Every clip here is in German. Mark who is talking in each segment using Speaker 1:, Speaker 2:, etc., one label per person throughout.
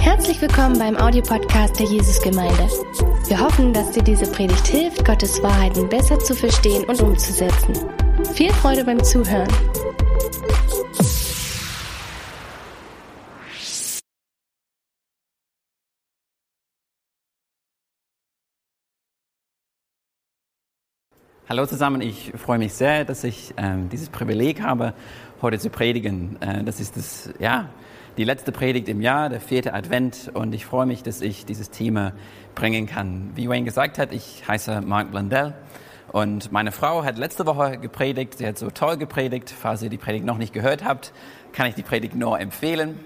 Speaker 1: Herzlich willkommen beim Audiopodcast der Jesusgemeinde. Wir hoffen, dass dir diese Predigt hilft, Gottes Wahrheiten besser zu verstehen und umzusetzen. Viel Freude beim Zuhören.
Speaker 2: Hallo zusammen, ich freue mich sehr, dass ich ähm, dieses Privileg habe, heute zu predigen. Äh, das ist das, ja, die letzte Predigt im Jahr, der vierte Advent und ich freue mich, dass ich dieses Thema bringen kann. Wie Wayne gesagt hat, ich heiße Mark Blundell und meine Frau hat letzte Woche gepredigt, sie hat so toll gepredigt. Falls ihr die Predigt noch nicht gehört habt, kann ich die Predigt nur empfehlen.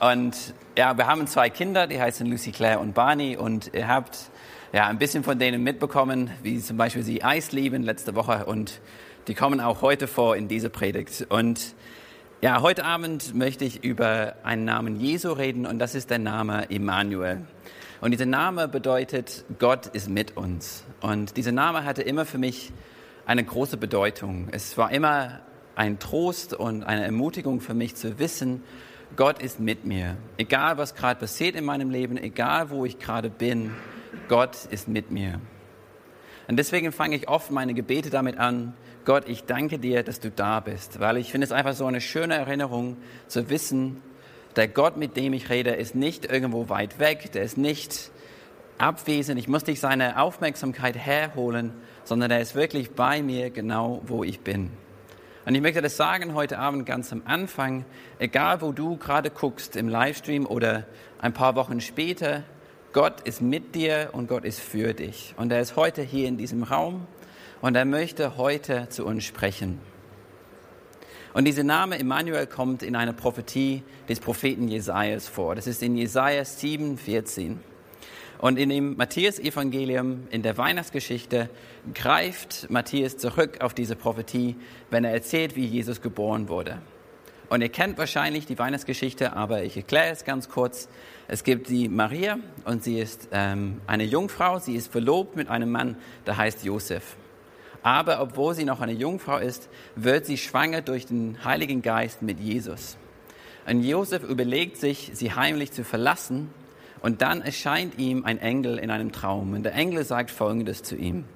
Speaker 2: Und ja, wir haben zwei Kinder, die heißen Lucy Claire und Barney und ihr habt ja, ein bisschen von denen mitbekommen, wie zum Beispiel sie Eis lieben letzte Woche und die kommen auch heute vor in dieser Predigt. Und ja, heute Abend möchte ich über einen Namen Jesu reden und das ist der Name Emmanuel. Und dieser Name bedeutet, Gott ist mit uns. Und dieser Name hatte immer für mich eine große Bedeutung. Es war immer ein Trost und eine Ermutigung für mich zu wissen, Gott ist mit mir. Egal was gerade passiert in meinem Leben, egal wo ich gerade bin, Gott ist mit mir. Und deswegen fange ich oft meine Gebete damit an, Gott, ich danke dir, dass du da bist, weil ich finde es einfach so eine schöne Erinnerung zu wissen, der Gott, mit dem ich rede, ist nicht irgendwo weit weg, der ist nicht abwesend, ich muss nicht seine Aufmerksamkeit herholen, sondern er ist wirklich bei mir genau, wo ich bin. Und ich möchte das sagen heute Abend ganz am Anfang, egal wo du gerade guckst, im Livestream oder ein paar Wochen später, Gott ist mit dir und Gott ist für dich. Und er ist heute hier in diesem Raum und er möchte heute zu uns sprechen. Und dieser Name Emmanuel kommt in einer Prophetie des Propheten Jesajas vor. Das ist in Jesaja 7, 14. Und in dem Matthäus-Evangelium, in der Weihnachtsgeschichte, greift Matthäus zurück auf diese Prophetie, wenn er erzählt, wie Jesus geboren wurde. Und ihr kennt wahrscheinlich die Weihnachtsgeschichte, aber ich erkläre es ganz kurz. Es gibt die Maria und sie ist ähm, eine Jungfrau. Sie ist verlobt mit einem Mann, der heißt Josef. Aber obwohl sie noch eine Jungfrau ist, wird sie schwanger durch den Heiligen Geist mit Jesus. Und Josef überlegt sich, sie heimlich zu verlassen. Und dann erscheint ihm ein Engel in einem Traum. Und der Engel sagt Folgendes zu ihm.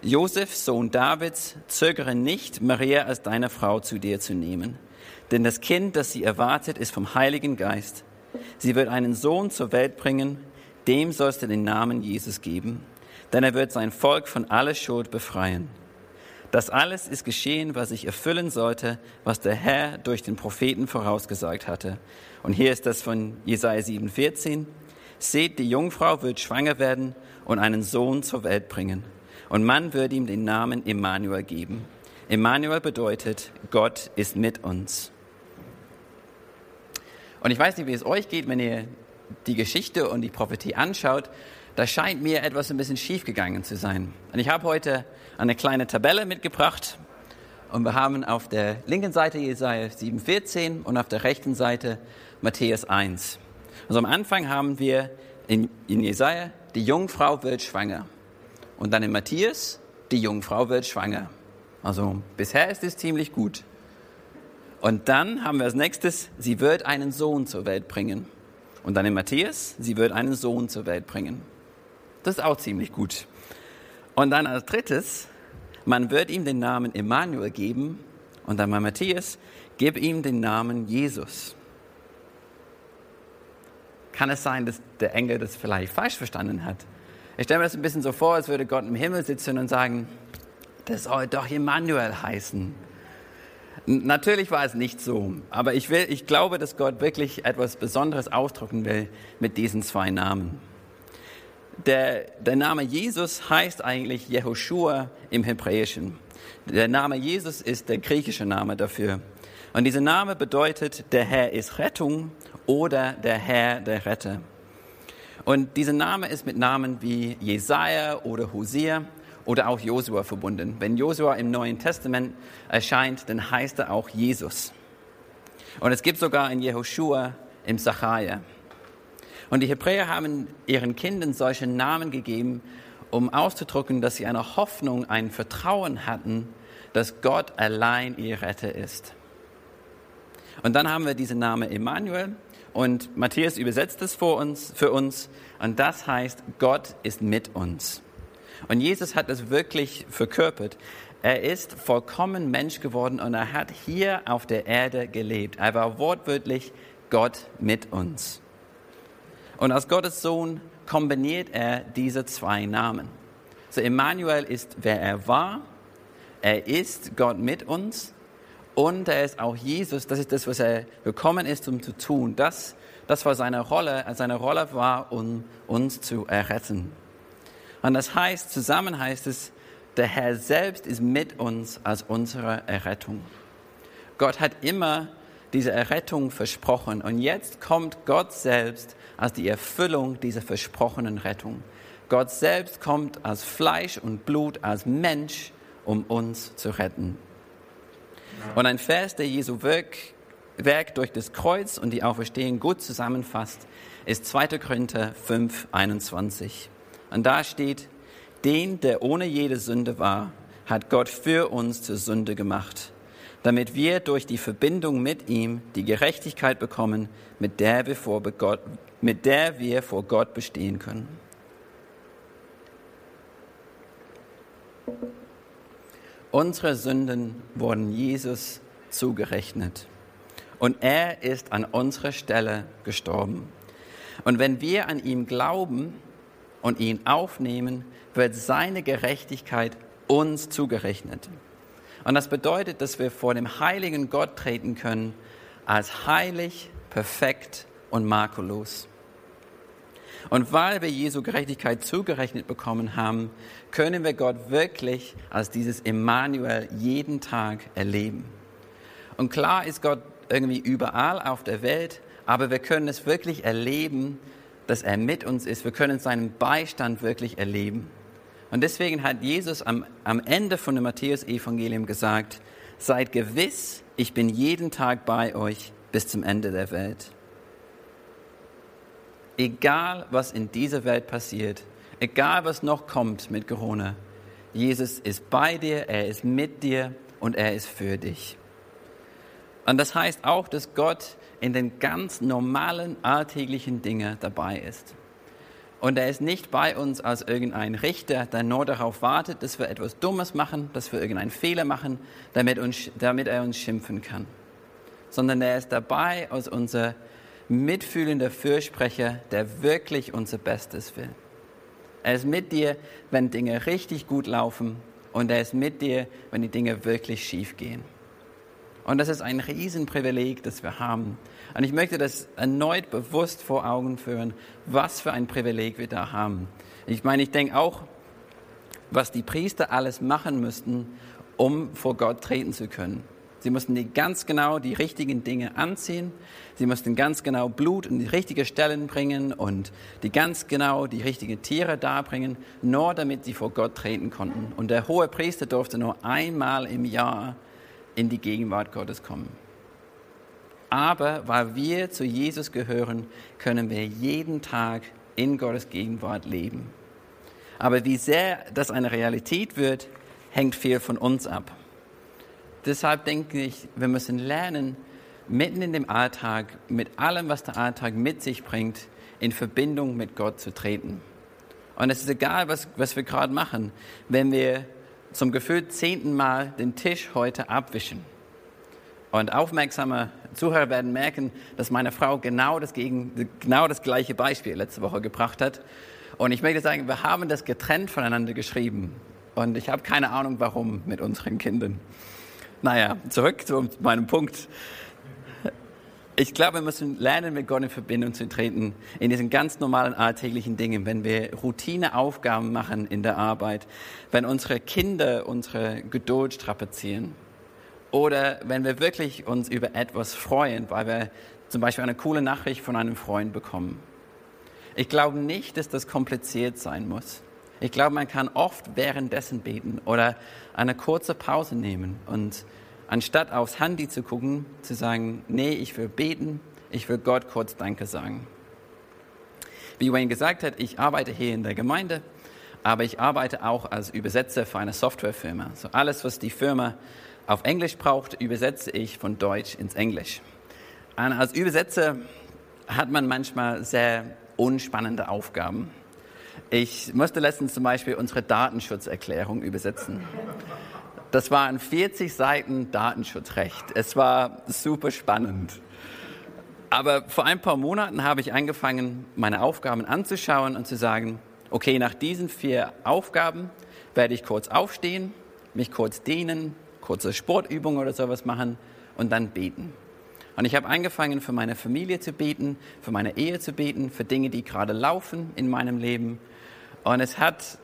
Speaker 2: Josef, Sohn Davids, zögere nicht, Maria als deine Frau zu dir zu nehmen. Denn das Kind, das sie erwartet, ist vom Heiligen Geist. Sie wird einen Sohn zur Welt bringen, dem sollst du den Namen Jesus geben, denn er wird sein Volk von aller Schuld befreien. Das alles ist geschehen, was sich erfüllen sollte, was der Herr durch den Propheten vorausgesagt hatte. Und hier ist das von Jesaja 7,14. Seht, die Jungfrau wird schwanger werden und einen Sohn zur Welt bringen. Und man wird ihm den Namen Emmanuel geben. Emmanuel bedeutet, Gott ist mit uns. Und ich weiß nicht, wie es euch geht, wenn ihr die Geschichte und die Prophetie anschaut. Da scheint mir etwas ein bisschen schief gegangen zu sein. Und ich habe heute eine kleine Tabelle mitgebracht. Und wir haben auf der linken Seite Jesaja 7,14 und auf der rechten Seite Matthäus 1. Also am Anfang haben wir in, in Jesaja, die Jungfrau wird schwanger. Und dann in Matthäus, die Jungfrau wird schwanger. Also bisher ist es ziemlich gut. Und dann haben wir als nächstes, sie wird einen Sohn zur Welt bringen. Und dann in Matthäus, sie wird einen Sohn zur Welt bringen. Das ist auch ziemlich gut. Und dann als drittes, man wird ihm den Namen Emmanuel geben. Und dann bei Matthäus, gib ihm den Namen Jesus. Kann es sein, dass der Engel das vielleicht falsch verstanden hat? Ich stelle mir das ein bisschen so vor, als würde Gott im Himmel sitzen und sagen, das soll doch Emmanuel heißen. Natürlich war es nicht so, aber ich, will, ich glaube, dass Gott wirklich etwas Besonderes ausdrücken will mit diesen zwei Namen. Der, der Name Jesus heißt eigentlich Jehoshua im Hebräischen. Der Name Jesus ist der griechische Name dafür. Und dieser Name bedeutet, der Herr ist Rettung oder der Herr der Retter. Und dieser Name ist mit Namen wie Jesaja oder Hosea oder auch Josua verbunden. Wenn Josua im Neuen Testament erscheint, dann heißt er auch Jesus. Und es gibt sogar ein Jehoshua im Sacharja. Und die Hebräer haben ihren Kindern solche Namen gegeben, um auszudrücken, dass sie eine Hoffnung, ein Vertrauen hatten, dass Gott allein ihr Retter ist. Und dann haben wir diesen Namen Emmanuel und Matthäus übersetzt es für uns, für uns und das heißt, Gott ist mit uns. Und Jesus hat es wirklich verkörpert. Er ist vollkommen Mensch geworden und er hat hier auf der Erde gelebt. Er war wortwörtlich Gott mit uns. Und als Gottes Sohn kombiniert er diese zwei Namen. So Emmanuel ist, wer er war. Er ist Gott mit uns und er ist auch Jesus, das ist das, was er gekommen ist, um zu tun. Das, das war seine Rolle. Seine Rolle war, um uns zu erretten. Und das heißt, zusammen heißt es, der Herr selbst ist mit uns als unsere Errettung. Gott hat immer diese Errettung versprochen und jetzt kommt Gott selbst als die Erfüllung dieser versprochenen Rettung. Gott selbst kommt als Fleisch und Blut, als Mensch, um uns zu retten. Und ein Vers, der Jesu Werk, Werk durch das Kreuz und die Auferstehung gut zusammenfasst, ist 2. Korinther 5, 21. Und da steht, den, der ohne jede Sünde war, hat Gott für uns zur Sünde gemacht, damit wir durch die Verbindung mit ihm die Gerechtigkeit bekommen, mit der wir vor Gott, mit der wir vor Gott bestehen können. Unsere Sünden wurden Jesus zugerechnet. Und er ist an unserer Stelle gestorben. Und wenn wir an ihm glauben und ihn aufnehmen, wird seine Gerechtigkeit uns zugerechnet. Und das bedeutet, dass wir vor dem heiligen Gott treten können als heilig, perfekt und makellos. Und weil wir Jesu Gerechtigkeit zugerechnet bekommen haben, können wir Gott wirklich als dieses Emmanuel jeden Tag erleben. Und klar ist Gott irgendwie überall auf der Welt, aber wir können es wirklich erleben, dass er mit uns ist. Wir können seinen Beistand wirklich erleben. Und deswegen hat Jesus am, am Ende von dem Matthäus-Evangelium gesagt, seid gewiss, ich bin jeden Tag bei euch bis zum Ende der Welt. Egal, was in dieser Welt passiert, egal, was noch kommt mit Corona, Jesus ist bei dir, er ist mit dir und er ist für dich. Und das heißt auch, dass Gott in den ganz normalen alltäglichen Dingen dabei ist. Und er ist nicht bei uns als irgendein Richter, der nur darauf wartet, dass wir etwas Dummes machen, dass wir irgendeinen Fehler machen, damit, uns, damit er uns schimpfen kann. Sondern er ist dabei als unser mitfühlender Fürsprecher, der wirklich unser Bestes will. Er ist mit dir, wenn Dinge richtig gut laufen und er ist mit dir, wenn die Dinge wirklich schief gehen. Und das ist ein Riesenprivileg, das wir haben. Und ich möchte das erneut bewusst vor Augen führen, was für ein Privileg wir da haben. Ich meine, ich denke auch, was die Priester alles machen müssten, um vor Gott treten zu können. Sie mussten die ganz genau die richtigen Dinge anziehen. Sie mussten ganz genau Blut in die richtigen Stellen bringen und die ganz genau die richtigen Tiere darbringen, nur damit sie vor Gott treten konnten. Und der hohe Priester durfte nur einmal im Jahr in die Gegenwart Gottes kommen. Aber weil wir zu Jesus gehören, können wir jeden Tag in Gottes Gegenwart leben. Aber wie sehr das eine Realität wird, hängt viel von uns ab. Deshalb denke ich, wir müssen lernen, mitten in dem Alltag, mit allem, was der Alltag mit sich bringt, in Verbindung mit Gott zu treten. Und es ist egal, was, was wir gerade machen, wenn wir zum gefühlt zehnten Mal den Tisch heute abwischen. Und aufmerksame Zuhörer werden merken, dass meine Frau genau das, gegen, genau das gleiche Beispiel letzte Woche gebracht hat. Und ich möchte sagen, wir haben das getrennt voneinander geschrieben. Und ich habe keine Ahnung, warum mit unseren Kindern. Naja, zurück zu meinem Punkt. Ich glaube, wir müssen lernen, mit Gott in Verbindung zu treten, in diesen ganz normalen alltäglichen Dingen, wenn wir Routineaufgaben machen in der Arbeit, wenn unsere Kinder unsere Geduld strapazieren oder wenn wir wirklich uns über etwas freuen, weil wir zum Beispiel eine coole Nachricht von einem Freund bekommen. Ich glaube nicht, dass das kompliziert sein muss. Ich glaube, man kann oft währenddessen beten oder eine kurze Pause nehmen und anstatt aufs Handy zu gucken, zu sagen, nee, ich will beten, ich will Gott kurz Danke sagen. Wie Wayne gesagt hat, ich arbeite hier in der Gemeinde, aber ich arbeite auch als Übersetzer für eine Softwarefirma. So alles, was die Firma auf Englisch braucht, übersetze ich von Deutsch ins Englisch. Als Übersetzer hat man manchmal sehr unspannende Aufgaben. Ich musste letztens zum Beispiel unsere Datenschutzerklärung übersetzen. Das waren 40 Seiten Datenschutzrecht. Es war super spannend. Aber vor ein paar Monaten habe ich angefangen, meine Aufgaben anzuschauen und zu sagen, okay, nach diesen vier Aufgaben werde ich kurz aufstehen, mich kurz dehnen, kurze Sportübungen oder sowas machen und dann beten. Und ich habe angefangen, für meine Familie zu beten, für meine Ehe zu beten, für Dinge, die gerade laufen in meinem Leben. Und es hat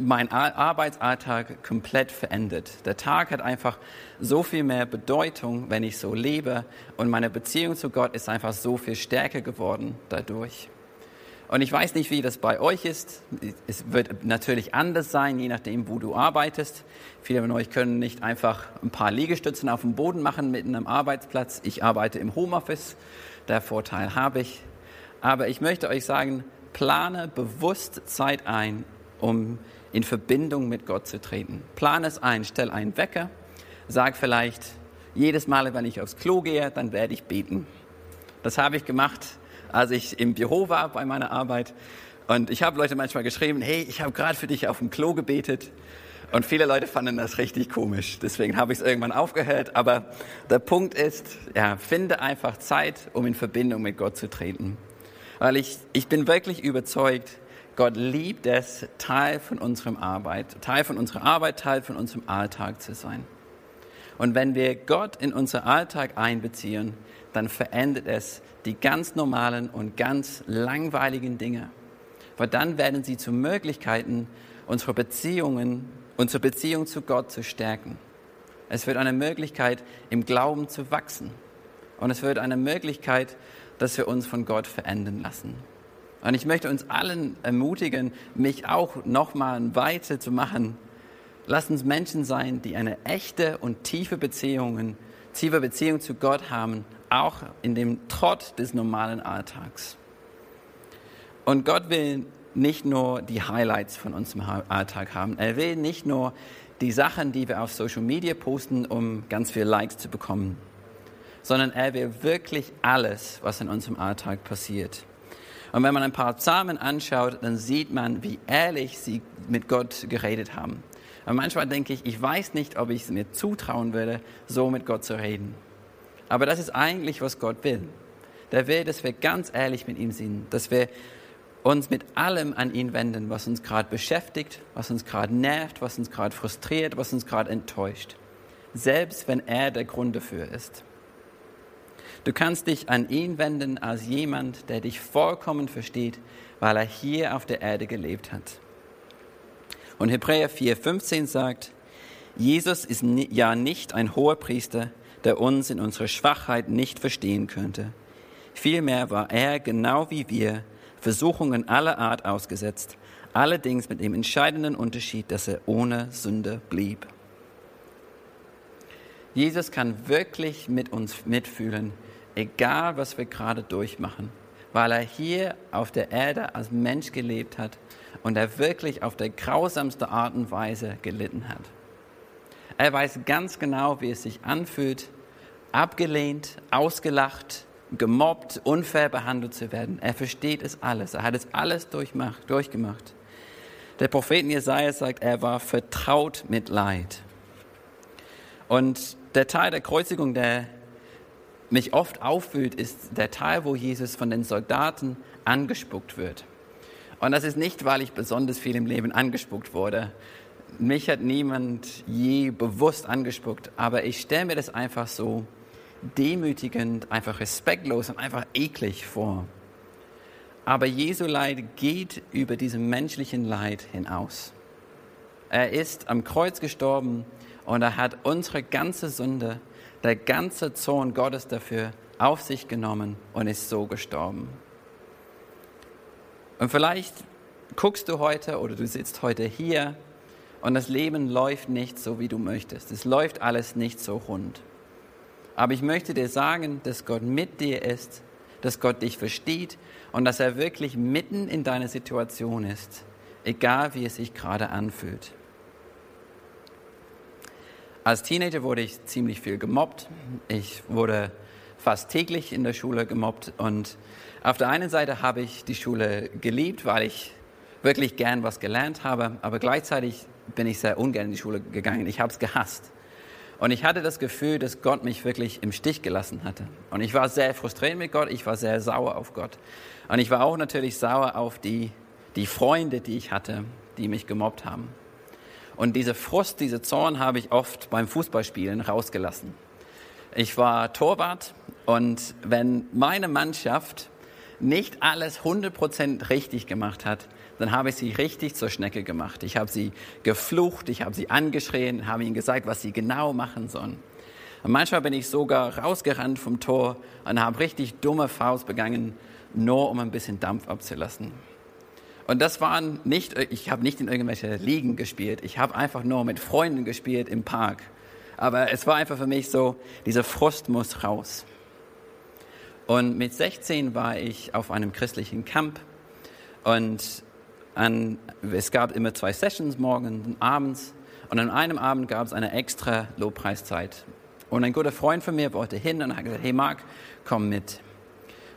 Speaker 2: mein Arbeitsalltag komplett verändert. Der Tag hat einfach so viel mehr Bedeutung, wenn ich so lebe. Und meine Beziehung zu Gott ist einfach so viel stärker geworden dadurch. Und ich weiß nicht, wie das bei euch ist. Es wird natürlich anders sein, je nachdem, wo du arbeitest. Viele von euch können nicht einfach ein paar Liegestützen auf dem Boden machen mitten am Arbeitsplatz. Ich arbeite im Homeoffice. Der Vorteil habe ich. Aber ich möchte euch sagen, plane bewusst Zeit ein, um in Verbindung mit Gott zu treten. Plane es ein, stell einen Wecker. Sag vielleicht, jedes Mal, wenn ich aufs Klo gehe, dann werde ich beten. Das habe ich gemacht als ich im Büro war bei meiner Arbeit. Und ich habe Leute manchmal geschrieben, hey, ich habe gerade für dich auf dem Klo gebetet. Und viele Leute fanden das richtig komisch. Deswegen habe ich es irgendwann aufgehört. Aber der Punkt ist, ja, finde einfach Zeit, um in Verbindung mit Gott zu treten. Weil ich, ich bin wirklich überzeugt, Gott liebt es, Teil von unserem Arbeit, Teil von unserer Arbeit, Teil von unserem Alltag zu sein. Und wenn wir Gott in unser Alltag einbeziehen, dann verändert es die ganz normalen und ganz langweiligen Dinge. Weil dann werden sie zu Möglichkeiten, unsere Beziehungen, unsere Beziehung zu Gott zu stärken. Es wird eine Möglichkeit, im Glauben zu wachsen. Und es wird eine Möglichkeit, dass wir uns von Gott verändern lassen. Und ich möchte uns allen ermutigen, mich auch nochmal weiter zu machen. Lasst uns Menschen sein, die eine echte und tiefe Beziehung, tiefe Beziehung zu Gott haben auch in dem Trott des normalen Alltags. Und Gott will nicht nur die Highlights von unserem Alltag haben. Er will nicht nur die Sachen, die wir auf Social Media posten, um ganz viele Likes zu bekommen, sondern er will wirklich alles, was in unserem Alltag passiert. Und wenn man ein paar Psalmen anschaut, dann sieht man, wie ehrlich sie mit Gott geredet haben. Und manchmal denke ich, ich weiß nicht, ob ich es mir zutrauen würde, so mit Gott zu reden. Aber das ist eigentlich, was Gott will. Der will, dass wir ganz ehrlich mit ihm sind, dass wir uns mit allem an ihn wenden, was uns gerade beschäftigt, was uns gerade nervt, was uns gerade frustriert, was uns gerade enttäuscht. Selbst wenn er der Grund dafür ist. Du kannst dich an ihn wenden als jemand, der dich vollkommen versteht, weil er hier auf der Erde gelebt hat. Und Hebräer 4,15 sagt, Jesus ist ja nicht ein hoher Priester, der uns in unserer Schwachheit nicht verstehen könnte. Vielmehr war er, genau wie wir, Versuchungen aller Art ausgesetzt, allerdings mit dem entscheidenden Unterschied, dass er ohne Sünde blieb. Jesus kann wirklich mit uns mitfühlen, egal was wir gerade durchmachen, weil er hier auf der Erde als Mensch gelebt hat und er wirklich auf der grausamste Art und Weise gelitten hat. Er weiß ganz genau, wie es sich anfühlt, abgelehnt, ausgelacht, gemobbt, unfair behandelt zu werden. Er versteht es alles. Er hat es alles durchgemacht. Der Prophet Jesaja sagt, er war vertraut mit Leid. Und der Teil der Kreuzigung, der mich oft auffühlt, ist der Teil, wo Jesus von den Soldaten angespuckt wird. Und das ist nicht, weil ich besonders viel im Leben angespuckt wurde, mich hat niemand je bewusst angespuckt, aber ich stelle mir das einfach so demütigend, einfach respektlos und einfach eklig vor. Aber Jesu Leid geht über diesem menschlichen Leid hinaus. Er ist am Kreuz gestorben und er hat unsere ganze Sünde, der ganze Zorn Gottes dafür auf sich genommen und ist so gestorben. Und vielleicht guckst du heute oder du sitzt heute hier und das Leben läuft nicht so, wie du möchtest. Es läuft alles nicht so rund. Aber ich möchte dir sagen, dass Gott mit dir ist, dass Gott dich versteht und dass er wirklich mitten in deiner Situation ist, egal wie es sich gerade anfühlt. Als Teenager wurde ich ziemlich viel gemobbt. Ich wurde fast täglich in der Schule gemobbt und auf der einen Seite habe ich die Schule geliebt, weil ich wirklich gern was gelernt habe, aber gleichzeitig bin ich sehr ungern in die Schule gegangen. Ich habe es gehasst. Und ich hatte das Gefühl, dass Gott mich wirklich im Stich gelassen hatte. Und ich war sehr frustriert mit Gott, ich war sehr sauer auf Gott. Und ich war auch natürlich sauer auf die, die Freunde, die ich hatte, die mich gemobbt haben. Und diese Frust, diese Zorn habe ich oft beim Fußballspielen rausgelassen. Ich war Torwart und wenn meine Mannschaft nicht alles 100% richtig gemacht hat, dann habe ich sie richtig zur Schnecke gemacht. Ich habe sie geflucht, ich habe sie angeschrien, habe ihnen gesagt, was sie genau machen sollen. Und manchmal bin ich sogar rausgerannt vom Tor und habe richtig dumme Faust begangen, nur um ein bisschen Dampf abzulassen. Und das waren nicht, ich habe nicht in irgendwelche Ligen gespielt, ich habe einfach nur mit Freunden gespielt im Park. Aber es war einfach für mich so, dieser Frust muss raus. Und mit 16 war ich auf einem christlichen Camp und an, es gab immer zwei Sessions, morgens und abends. Und an einem Abend gab es eine extra Lobpreiszeit. Und ein guter Freund von mir wollte hin und hat gesagt, hey Marc, komm mit.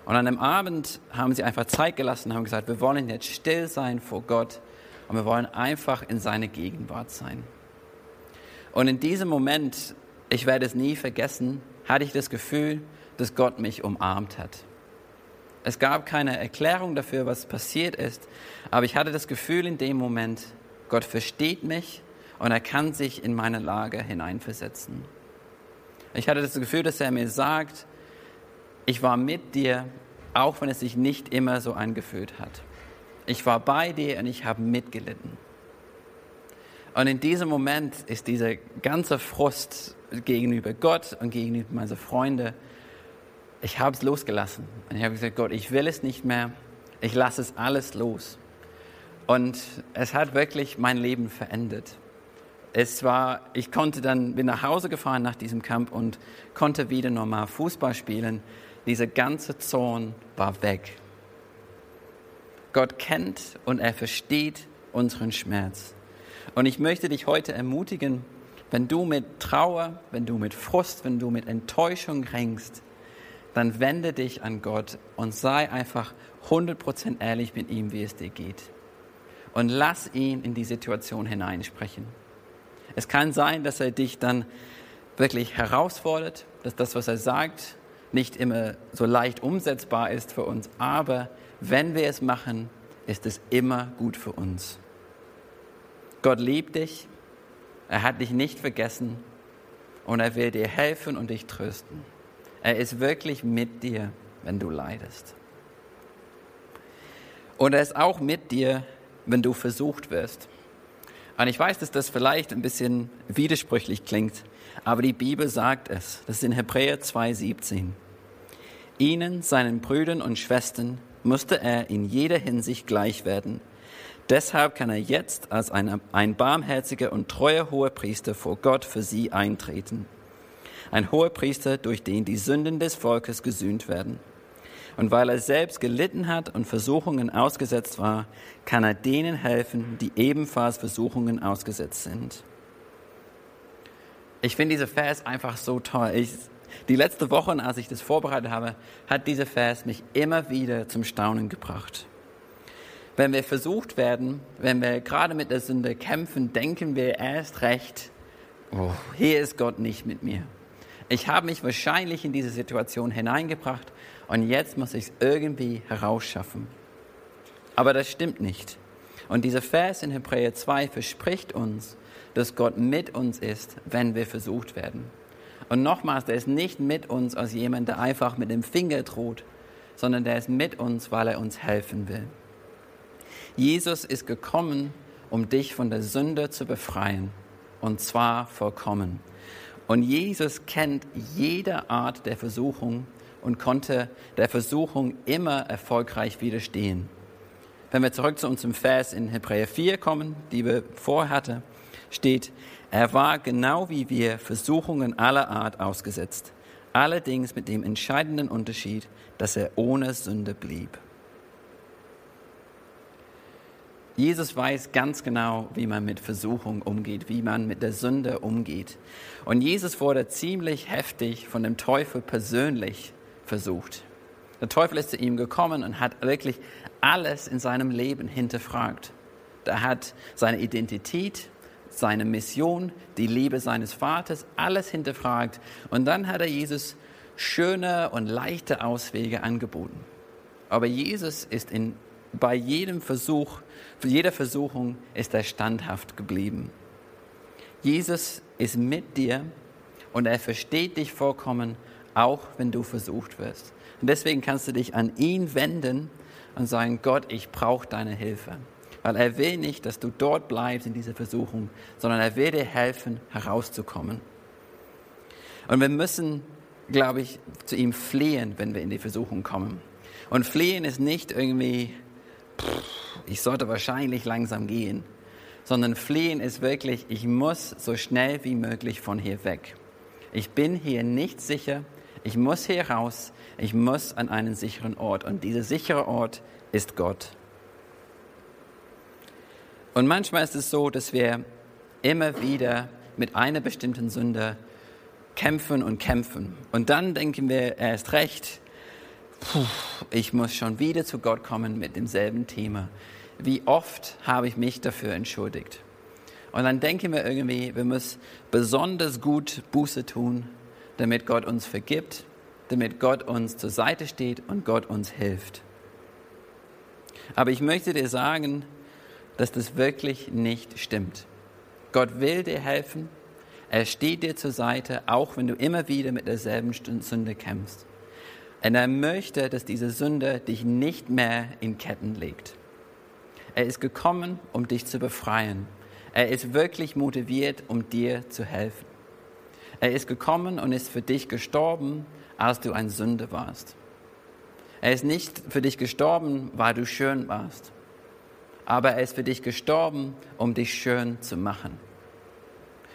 Speaker 2: Und an dem Abend haben sie einfach Zeit gelassen und haben gesagt, wir wollen jetzt still sein vor Gott und wir wollen einfach in seine Gegenwart sein. Und in diesem Moment, ich werde es nie vergessen, hatte ich das Gefühl, dass Gott mich umarmt hat. Es gab keine Erklärung dafür, was passiert ist, aber ich hatte das Gefühl in dem Moment, Gott versteht mich und er kann sich in meine Lage hineinversetzen. Ich hatte das Gefühl, dass er mir sagt, ich war mit dir, auch wenn es sich nicht immer so angefühlt hat. Ich war bei dir und ich habe mitgelitten. Und in diesem Moment ist dieser ganze Frust gegenüber Gott und gegenüber meinen Freunden ich habe es losgelassen. Und ich habe gesagt, Gott, ich will es nicht mehr. Ich lasse es alles los. Und es hat wirklich mein Leben verändert. Es war, ich konnte dann, bin nach Hause gefahren nach diesem Camp und konnte wieder normal Fußball spielen. Dieser ganze Zorn war weg. Gott kennt und er versteht unseren Schmerz. Und ich möchte dich heute ermutigen, wenn du mit Trauer, wenn du mit Frust, wenn du mit Enttäuschung ringst, dann wende dich an Gott und sei einfach 100% ehrlich mit ihm, wie es dir geht. Und lass ihn in die Situation hineinsprechen. Es kann sein, dass er dich dann wirklich herausfordert, dass das, was er sagt, nicht immer so leicht umsetzbar ist für uns. Aber wenn wir es machen, ist es immer gut für uns. Gott liebt dich, er hat dich nicht vergessen und er will dir helfen und dich trösten. Er ist wirklich mit dir, wenn du leidest. Und er ist auch mit dir, wenn du versucht wirst. Und ich weiß, dass das vielleicht ein bisschen widersprüchlich klingt, aber die Bibel sagt es. Das ist in Hebräer 2,17. Ihnen, seinen Brüdern und Schwestern, musste er in jeder Hinsicht gleich werden. Deshalb kann er jetzt als ein, ein barmherziger und treuer hoher Priester vor Gott für sie eintreten ein hoher Priester, durch den die Sünden des Volkes gesühnt werden. Und weil er selbst gelitten hat und Versuchungen ausgesetzt war, kann er denen helfen, die ebenfalls Versuchungen ausgesetzt sind. Ich finde diese Vers einfach so toll. Ich, die letzten Wochen, als ich das vorbereitet habe, hat dieser Vers mich immer wieder zum Staunen gebracht. Wenn wir versucht werden, wenn wir gerade mit der Sünde kämpfen, denken wir erst recht, oh, hier ist Gott nicht mit mir. Ich habe mich wahrscheinlich in diese Situation hineingebracht und jetzt muss ich es irgendwie herausschaffen. Aber das stimmt nicht. Und dieser Vers in Hebräer 2 verspricht uns, dass Gott mit uns ist, wenn wir versucht werden. Und nochmals, der ist nicht mit uns als jemand, der einfach mit dem Finger droht, sondern der ist mit uns, weil er uns helfen will. Jesus ist gekommen, um dich von der Sünde zu befreien, und zwar vollkommen. Und Jesus kennt jede Art der Versuchung und konnte der Versuchung immer erfolgreich widerstehen. Wenn wir zurück zu unserem Vers in Hebräer 4 kommen, die wir vorher hatten, steht, er war genau wie wir Versuchungen aller Art ausgesetzt, allerdings mit dem entscheidenden Unterschied, dass er ohne Sünde blieb. Jesus weiß ganz genau, wie man mit Versuchung umgeht, wie man mit der Sünde umgeht. Und Jesus wurde ziemlich heftig von dem Teufel persönlich versucht. Der Teufel ist zu ihm gekommen und hat wirklich alles in seinem Leben hinterfragt. Er hat seine Identität, seine Mission, die Liebe seines Vaters, alles hinterfragt. Und dann hat er Jesus schöne und leichte Auswege angeboten. Aber Jesus ist in, bei jedem Versuch für jede Versuchung ist er standhaft geblieben. Jesus ist mit dir und er versteht dich vollkommen, auch wenn du versucht wirst. Und deswegen kannst du dich an ihn wenden und sagen, Gott, ich brauche deine Hilfe. Weil er will nicht, dass du dort bleibst in dieser Versuchung, sondern er will dir helfen, herauszukommen. Und wir müssen, glaube ich, zu ihm flehen, wenn wir in die Versuchung kommen. Und flehen ist nicht irgendwie, pff, ich sollte wahrscheinlich langsam gehen, sondern fliehen ist wirklich, ich muss so schnell wie möglich von hier weg. Ich bin hier nicht sicher, ich muss hier raus, ich muss an einen sicheren Ort und dieser sichere Ort ist Gott. Und manchmal ist es so, dass wir immer wieder mit einer bestimmten Sünde kämpfen und kämpfen. Und dann denken wir erst recht, puh, ich muss schon wieder zu Gott kommen mit demselben Thema wie oft habe ich mich dafür entschuldigt? Und dann denken wir irgendwie, wir müssen besonders gut Buße tun, damit Gott uns vergibt, damit Gott uns zur Seite steht und Gott uns hilft. Aber ich möchte dir sagen, dass das wirklich nicht stimmt. Gott will dir helfen. Er steht dir zur Seite, auch wenn du immer wieder mit derselben Sünde kämpfst. Und er möchte, dass diese Sünde dich nicht mehr in Ketten legt. Er ist gekommen, um dich zu befreien. Er ist wirklich motiviert, um dir zu helfen. Er ist gekommen und ist für dich gestorben, als du ein Sünde warst. Er ist nicht für dich gestorben, weil du schön warst, aber er ist für dich gestorben, um dich schön zu machen.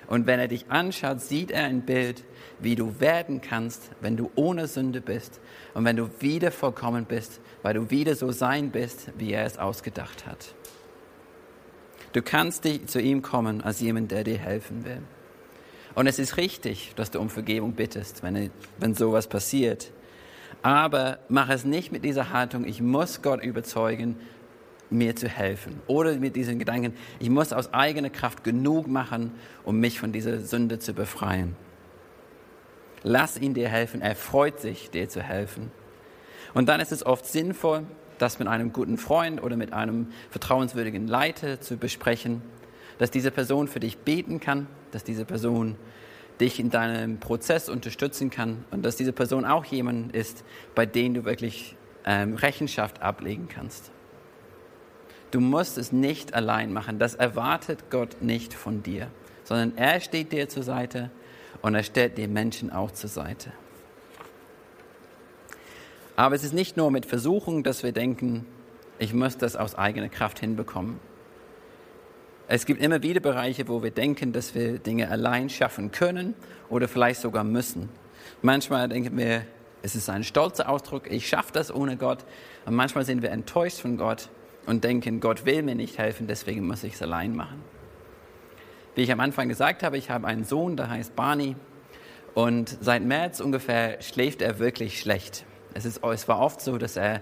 Speaker 2: Und wenn er dich anschaut, sieht er ein Bild, wie du werden kannst, wenn du ohne Sünde bist und wenn du wieder vollkommen bist, weil du wieder so sein bist, wie er es ausgedacht hat. Du kannst dich zu ihm kommen als jemand, der dir helfen will. Und es ist richtig, dass du um Vergebung bittest, wenn, wenn sowas passiert. Aber mach es nicht mit dieser Haltung, ich muss Gott überzeugen, mir zu helfen. Oder mit diesen Gedanken, ich muss aus eigener Kraft genug machen, um mich von dieser Sünde zu befreien. Lass ihn dir helfen. Er freut sich, dir zu helfen. Und dann ist es oft sinnvoll, das mit einem guten Freund oder mit einem vertrauenswürdigen Leiter zu besprechen, dass diese Person für dich beten kann, dass diese Person dich in deinem Prozess unterstützen kann und dass diese Person auch jemand ist, bei dem du wirklich ähm, Rechenschaft ablegen kannst. Du musst es nicht allein machen. Das erwartet Gott nicht von dir, sondern er steht dir zur Seite und er stellt dir Menschen auch zur Seite. Aber es ist nicht nur mit Versuchung, dass wir denken, ich muss das aus eigener Kraft hinbekommen. Es gibt immer wieder Bereiche, wo wir denken, dass wir Dinge allein schaffen können oder vielleicht sogar müssen. Manchmal denken wir, es ist ein stolzer Ausdruck, ich schaffe das ohne Gott. Und manchmal sind wir enttäuscht von Gott und denken, Gott will mir nicht helfen, deswegen muss ich es allein machen. Wie ich am Anfang gesagt habe, ich habe einen Sohn, der heißt Barney. Und seit März ungefähr schläft er wirklich schlecht. Es, ist, es war oft so, dass er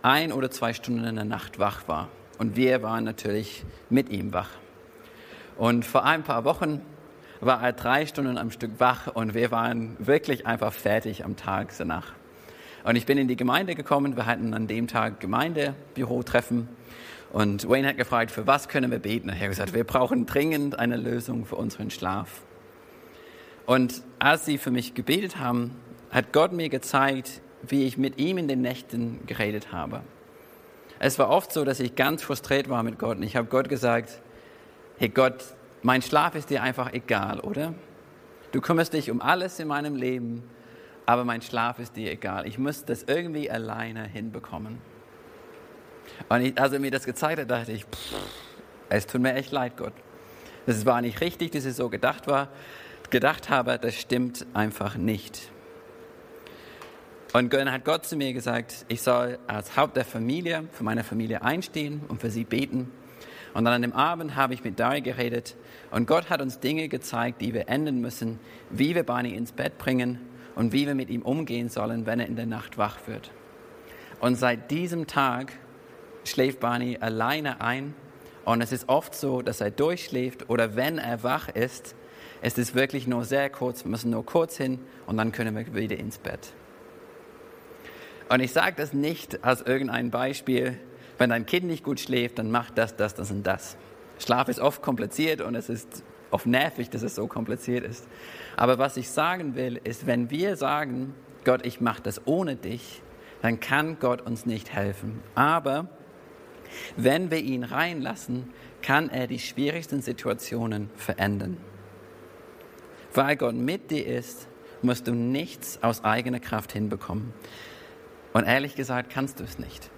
Speaker 2: ein oder zwei Stunden in der Nacht wach war. Und wir waren natürlich mit ihm wach. Und vor ein paar Wochen war er drei Stunden am Stück wach und wir waren wirklich einfach fertig am Tag danach. Und ich bin in die Gemeinde gekommen. Wir hatten an dem Tag Gemeindebüro-Treffen. Und Wayne hat gefragt, für was können wir beten? Er hat gesagt, wir brauchen dringend eine Lösung für unseren Schlaf. Und als sie für mich gebetet haben, hat Gott mir gezeigt, wie ich mit ihm in den Nächten geredet habe. Es war oft so, dass ich ganz frustriert war mit Gott und ich habe Gott gesagt, hey Gott, mein Schlaf ist dir einfach egal, oder? Du kümmerst dich um alles in meinem Leben, aber mein Schlaf ist dir egal. Ich muss das irgendwie alleine hinbekommen. Und ich, als er mir das gezeigt hat, dachte ich, pff, es tut mir echt leid, Gott. Das war nicht richtig, dass es so gedacht war, gedacht habe, das stimmt einfach nicht. Und dann hat Gott zu mir gesagt, ich soll als Haupt der Familie für meine Familie einstehen und für sie beten. Und dann an dem Abend habe ich mit Dari geredet und Gott hat uns Dinge gezeigt, die wir ändern müssen, wie wir Barney ins Bett bringen und wie wir mit ihm umgehen sollen, wenn er in der Nacht wach wird. Und seit diesem Tag schläft Barney alleine ein und es ist oft so, dass er durchschläft oder wenn er wach ist, es ist wirklich nur sehr kurz, wir müssen nur kurz hin und dann können wir wieder ins Bett. Und ich sage das nicht als irgendein Beispiel, wenn dein Kind nicht gut schläft, dann macht das, das, das und das. Schlaf ist oft kompliziert und es ist oft nervig, dass es so kompliziert ist. Aber was ich sagen will, ist, wenn wir sagen, Gott, ich mache das ohne dich, dann kann Gott uns nicht helfen. Aber wenn wir ihn reinlassen, kann er die schwierigsten Situationen verändern. Weil Gott mit dir ist, musst du nichts aus eigener Kraft hinbekommen. Und ehrlich gesagt kannst du es nicht.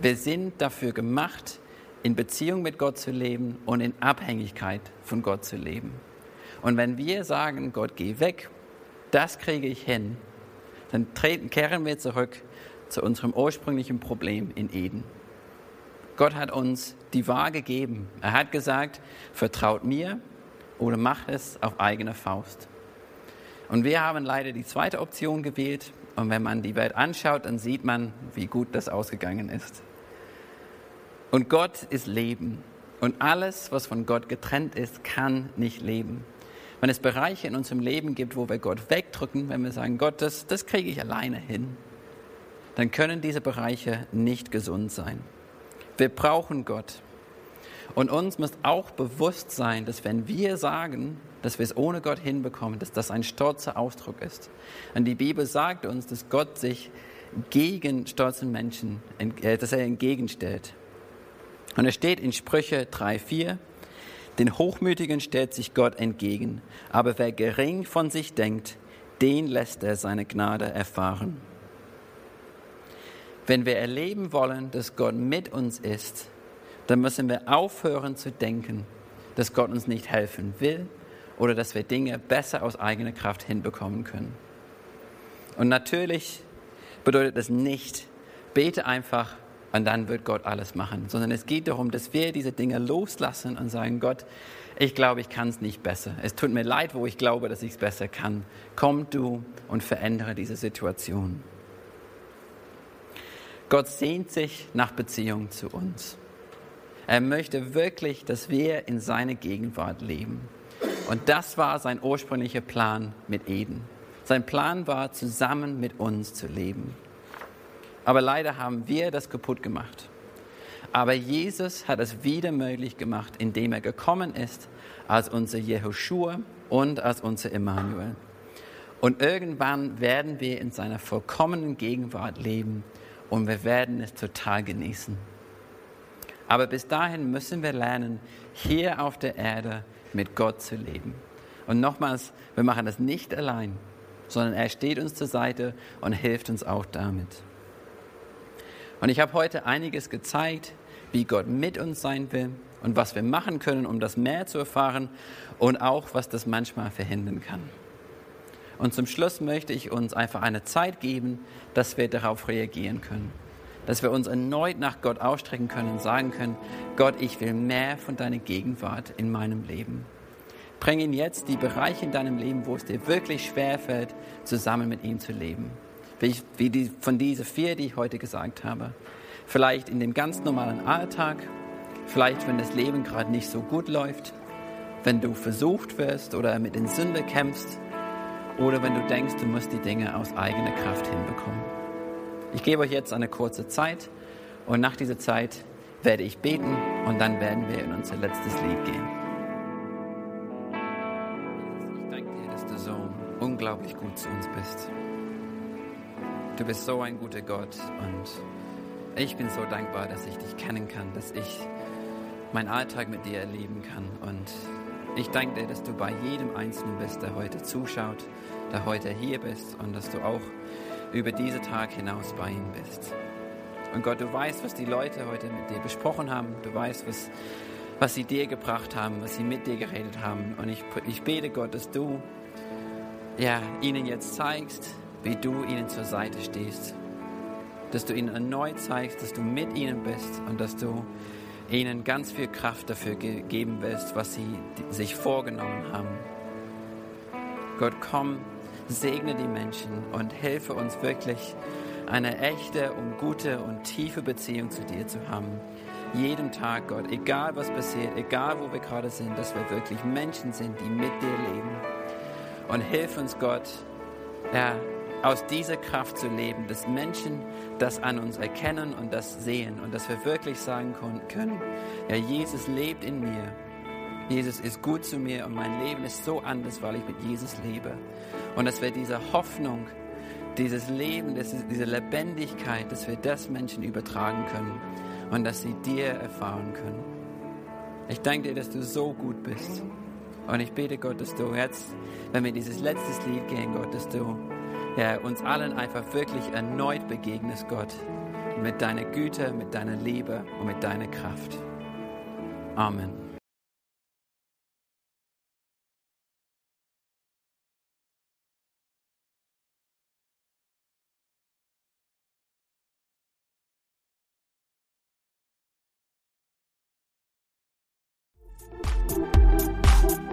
Speaker 2: Wir sind dafür gemacht, in Beziehung mit Gott zu leben und in Abhängigkeit von Gott zu leben. Und wenn wir sagen, Gott, geh weg, das kriege ich hin, dann treten, kehren wir zurück zu unserem ursprünglichen Problem in Eden. Gott hat uns die Wahl gegeben. Er hat gesagt, vertraut mir oder macht es auf eigene Faust. Und wir haben leider die zweite Option gewählt. Und wenn man die Welt anschaut, dann sieht man, wie gut das ausgegangen ist. Und Gott ist Leben. Und alles, was von Gott getrennt ist, kann nicht leben. Wenn es Bereiche in unserem Leben gibt, wo wir Gott wegdrücken, wenn wir sagen, Gott, das, das kriege ich alleine hin, dann können diese Bereiche nicht gesund sein. Wir brauchen Gott. Und uns muss auch bewusst sein, dass wenn wir sagen, dass wir es ohne Gott hinbekommen, dass das ein stolzer Ausdruck ist. Und die Bibel sagt uns, dass Gott sich gegen stolzen Menschen, äh, dass er entgegenstellt. Und es steht in Sprüche 3,4, den Hochmütigen stellt sich Gott entgegen, aber wer gering von sich denkt, den lässt er seine Gnade erfahren. Wenn wir erleben wollen, dass Gott mit uns ist, dann müssen wir aufhören zu denken, dass Gott uns nicht helfen will oder dass wir Dinge besser aus eigener Kraft hinbekommen können. Und natürlich bedeutet das nicht, bete einfach und dann wird Gott alles machen, sondern es geht darum, dass wir diese Dinge loslassen und sagen, Gott, ich glaube, ich kann es nicht besser. Es tut mir leid, wo ich glaube, dass ich es besser kann. Komm du und verändere diese Situation. Gott sehnt sich nach Beziehung zu uns. Er möchte wirklich, dass wir in seine Gegenwart leben. Und das war sein ursprünglicher Plan mit Eden. Sein Plan war, zusammen mit uns zu leben. Aber leider haben wir das kaputt gemacht. Aber Jesus hat es wieder möglich gemacht, indem er gekommen ist als unser Jehoshua und als unser Emmanuel. Und irgendwann werden wir in seiner vollkommenen Gegenwart leben und wir werden es total genießen. Aber bis dahin müssen wir lernen, hier auf der Erde mit Gott zu leben. Und nochmals, wir machen das nicht allein, sondern er steht uns zur Seite und hilft uns auch damit. Und ich habe heute einiges gezeigt, wie Gott mit uns sein will und was wir machen können, um das mehr zu erfahren und auch, was das manchmal verhindern kann. Und zum Schluss möchte ich uns einfach eine Zeit geben, dass wir darauf reagieren können. Dass wir uns erneut nach Gott ausstrecken können und sagen können, Gott, ich will mehr von deiner Gegenwart in meinem Leben. Bring ihn jetzt die Bereiche in deinem Leben, wo es dir wirklich schwer fällt, zusammen mit ihm zu leben wie, die, von diesen vier, die ich heute gesagt habe. Vielleicht in dem ganz normalen Alltag, vielleicht wenn das Leben gerade nicht so gut läuft, wenn du versucht wirst oder mit den Sünden kämpfst oder wenn du denkst, du musst die Dinge aus eigener Kraft hinbekommen. Ich gebe euch jetzt eine kurze Zeit und nach dieser Zeit werde ich beten und dann werden wir in unser letztes Lied gehen. Ich danke dir, dass du so unglaublich gut zu uns bist. Du bist so ein guter Gott und ich bin so dankbar, dass ich dich kennen kann, dass ich meinen Alltag mit dir erleben kann. Und ich danke dir, dass du bei jedem Einzelnen bist, der heute zuschaut, der heute hier bist und dass du auch über diesen Tag hinaus bei ihm bist. Und Gott, du weißt, was die Leute heute mit dir besprochen haben. Du weißt, was, was sie dir gebracht haben, was sie mit dir geredet haben. Und ich, ich bete, Gott, dass du ja, ihnen jetzt zeigst, wie du ihnen zur Seite stehst. Dass du ihnen erneut zeigst, dass du mit ihnen bist und dass du ihnen ganz viel Kraft dafür geben wirst, was sie sich vorgenommen haben. Gott, komm, segne die Menschen und helfe uns wirklich, eine echte und gute und tiefe Beziehung zu dir zu haben. Jeden Tag, Gott, egal was passiert, egal wo wir gerade sind, dass wir wirklich Menschen sind, die mit dir leben. Und hilf uns, Gott, ja, aus dieser Kraft zu leben, dass Menschen das an uns erkennen und das sehen und dass wir wirklich sagen können, ja, Jesus lebt in mir. Jesus ist gut zu mir und mein Leben ist so anders, weil ich mit Jesus lebe. Und dass wir diese Hoffnung, dieses Leben, diese Lebendigkeit, dass wir das Menschen übertragen können und dass sie dir erfahren können. Ich danke dir, dass du so gut bist. Und ich bete Gott, dass du jetzt, wenn wir dieses letzte Lied gehen, Gott, dass du ja, uns allen einfach wirklich erneut begegnest, Gott, mit deiner Güte, mit deiner Liebe und mit deiner Kraft. Amen.